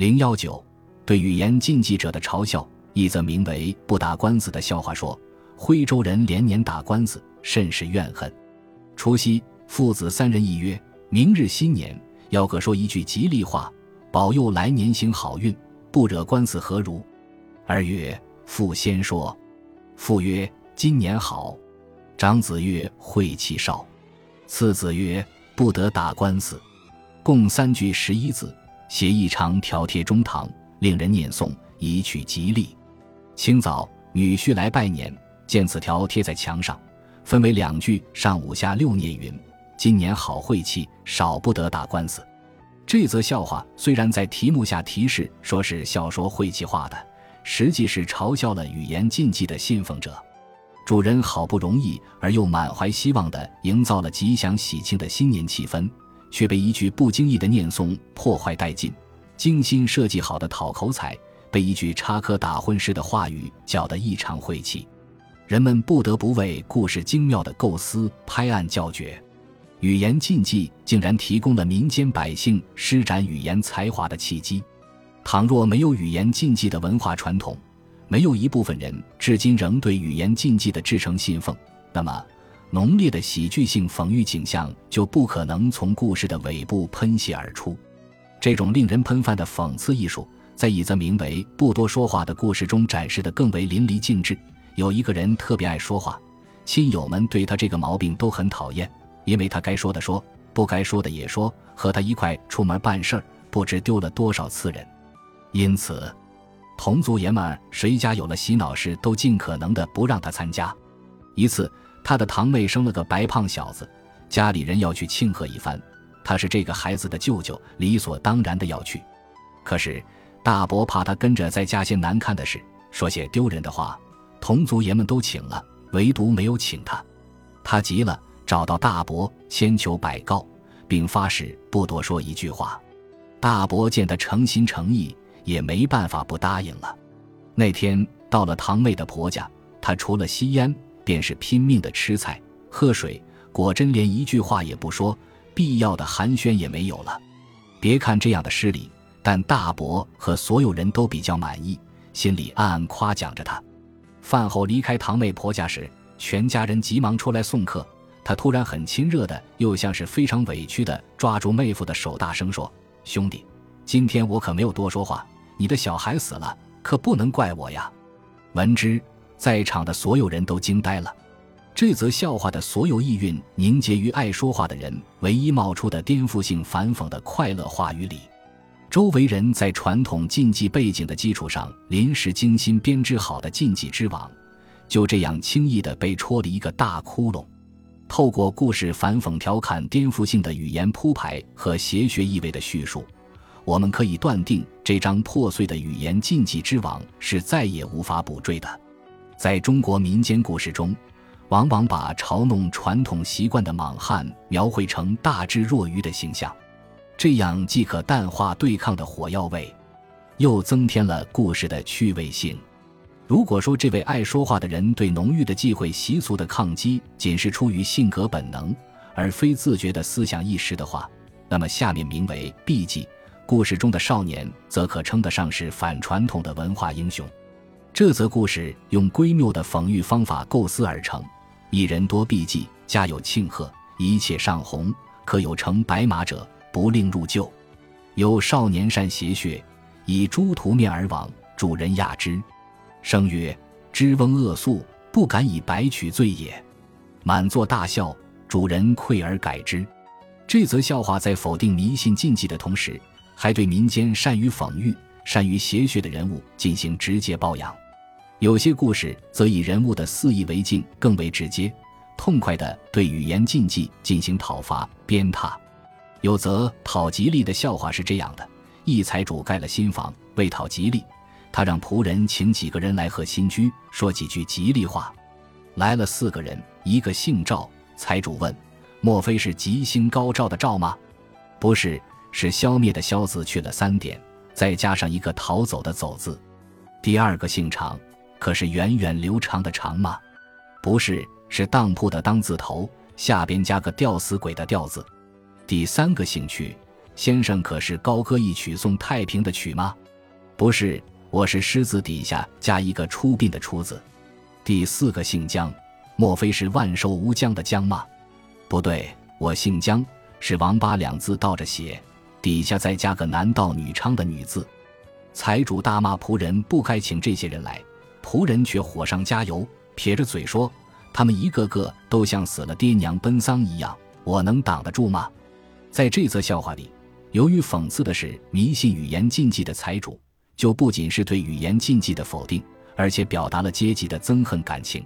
零幺九，对语言禁忌者的嘲笑。一则名为“不打官司”的笑话说：徽州人连年打官司，甚是怨恨。除夕，父子三人一约，明日新年要各说一句吉利话，保佑来年行好运，不惹官司，何如？二月，父先说。父曰：“今年好。”长子曰：“晦气少。”次子曰：“不得打官司。”共三句十一字，写一长条贴中堂，令人念诵，以取吉利。清早，女婿来拜年，见此条贴在墙上，分为两句，上五下六念云：“今年好晦气，少不得打官司。”这则笑话虽然在题目下提示说是笑说晦气话的，实际是嘲笑了语言禁忌的信奉者。主人好不容易而又满怀希望地营造了吉祥喜庆的新年气氛，却被一句不经意的念诵破坏殆尽。精心设计好的讨口彩，被一句插科打诨式的话语搅得异常晦气。人们不得不为故事精妙的构思拍案叫绝。语言禁忌竟然提供了民间百姓施展语言才华的契机。倘若没有语言禁忌的文化传统，没有一部分人至今仍对语言禁忌的至诚信奉，那么浓烈的喜剧性讽喻景象就不可能从故事的尾部喷泄而出。这种令人喷饭的讽刺艺术，在一则名为“不多说话”的故事中展示的更为淋漓尽致。有一个人特别爱说话，亲友们对他这个毛病都很讨厌，因为他该说的说，不该说的也说，和他一块出门办事儿，不知丢了多少次人。因此。同族爷们儿谁家有了洗脑事，都尽可能的不让他参加。一次，他的堂妹生了个白胖小子，家里人要去庆贺一番，他是这个孩子的舅舅，理所当然的要去。可是大伯怕他跟着再加些难看的事，说些丢人的话，同族爷们都请了，唯独没有请他。他急了，找到大伯，千求百告，并发誓不多说一句话。大伯见他诚心诚意。也没办法不答应了。那天到了堂妹的婆家，他除了吸烟，便是拼命的吃菜喝水，果真连一句话也不说，必要的寒暄也没有了。别看这样的失礼，但大伯和所有人都比较满意，心里暗暗夸奖着他。饭后离开堂妹婆家时，全家人急忙出来送客。他突然很亲热的，又像是非常委屈的抓住妹夫的手，大声说：“兄弟。”今天我可没有多说话，你的小孩死了，可不能怪我呀！闻之，在场的所有人都惊呆了。这则笑话的所有意蕴凝结于爱说话的人唯一冒出的颠覆性反讽的快乐话语里。周围人在传统禁忌背景的基础上临时精心编织好的禁忌之网，就这样轻易地被戳了一个大窟窿。透过故事反讽调侃颠覆性的语言铺排和邪学意味的叙述。我们可以断定，这张破碎的语言禁忌之网是再也无法补缀的。在中国民间故事中，往往把嘲弄传统习惯的莽汉描绘成大智若愚的形象，这样既可淡化对抗的火药味，又增添了故事的趣味性。如果说这位爱说话的人对浓郁的忌讳习俗的抗击仅是出于性格本能，而非自觉的思想意识的话，那么下面名为避忌。故事中的少年则可称得上是反传统的文化英雄。这则故事用闺谬的讽喻方法构思而成：一人多避忌，家有庆贺，一切上红，可有乘白马者，不令入旧。有少年善邪血，以猪屠面而亡，主人讶之，声曰：“知翁恶素，不敢以白取罪也。”满座大笑，主人愧而改之。这则笑话在否定迷信禁忌的同时，还对民间善于讽喻、善于邪学的人物进行直接褒扬，有些故事则以人物的肆意为镜，更为直接、痛快地对语言禁忌进行讨伐、鞭挞。有则讨吉利的笑话是这样的：一财主盖了新房，为讨吉利，他让仆人请几个人来贺新居，说几句吉利话。来了四个人，一个姓赵。财主问：“莫非是吉星高照的照吗？”“不是。”是消灭的消字去了三点，再加上一个逃走的走字。第二个姓常，可是源远流长的长吗？不是，是当铺的当字头下边加个吊死鬼的吊字。第三个姓屈，先生可是高歌一曲送太平的曲吗？不是，我是狮子底下加一个出殡的出字。第四个姓姜，莫非是万寿无疆的姜吗？不对，我姓姜，是王八两字倒着写，底下再加个男盗女娼的女字。财主大骂仆人不该请这些人来，仆人却火上加油，撇着嘴说：“他们一个个都像死了爹娘奔丧一样，我能挡得住吗？”在这则笑话里，由于讽刺的是迷信语言禁忌的财主，就不仅是对语言禁忌的否定，而且表达了阶级的憎恨感情。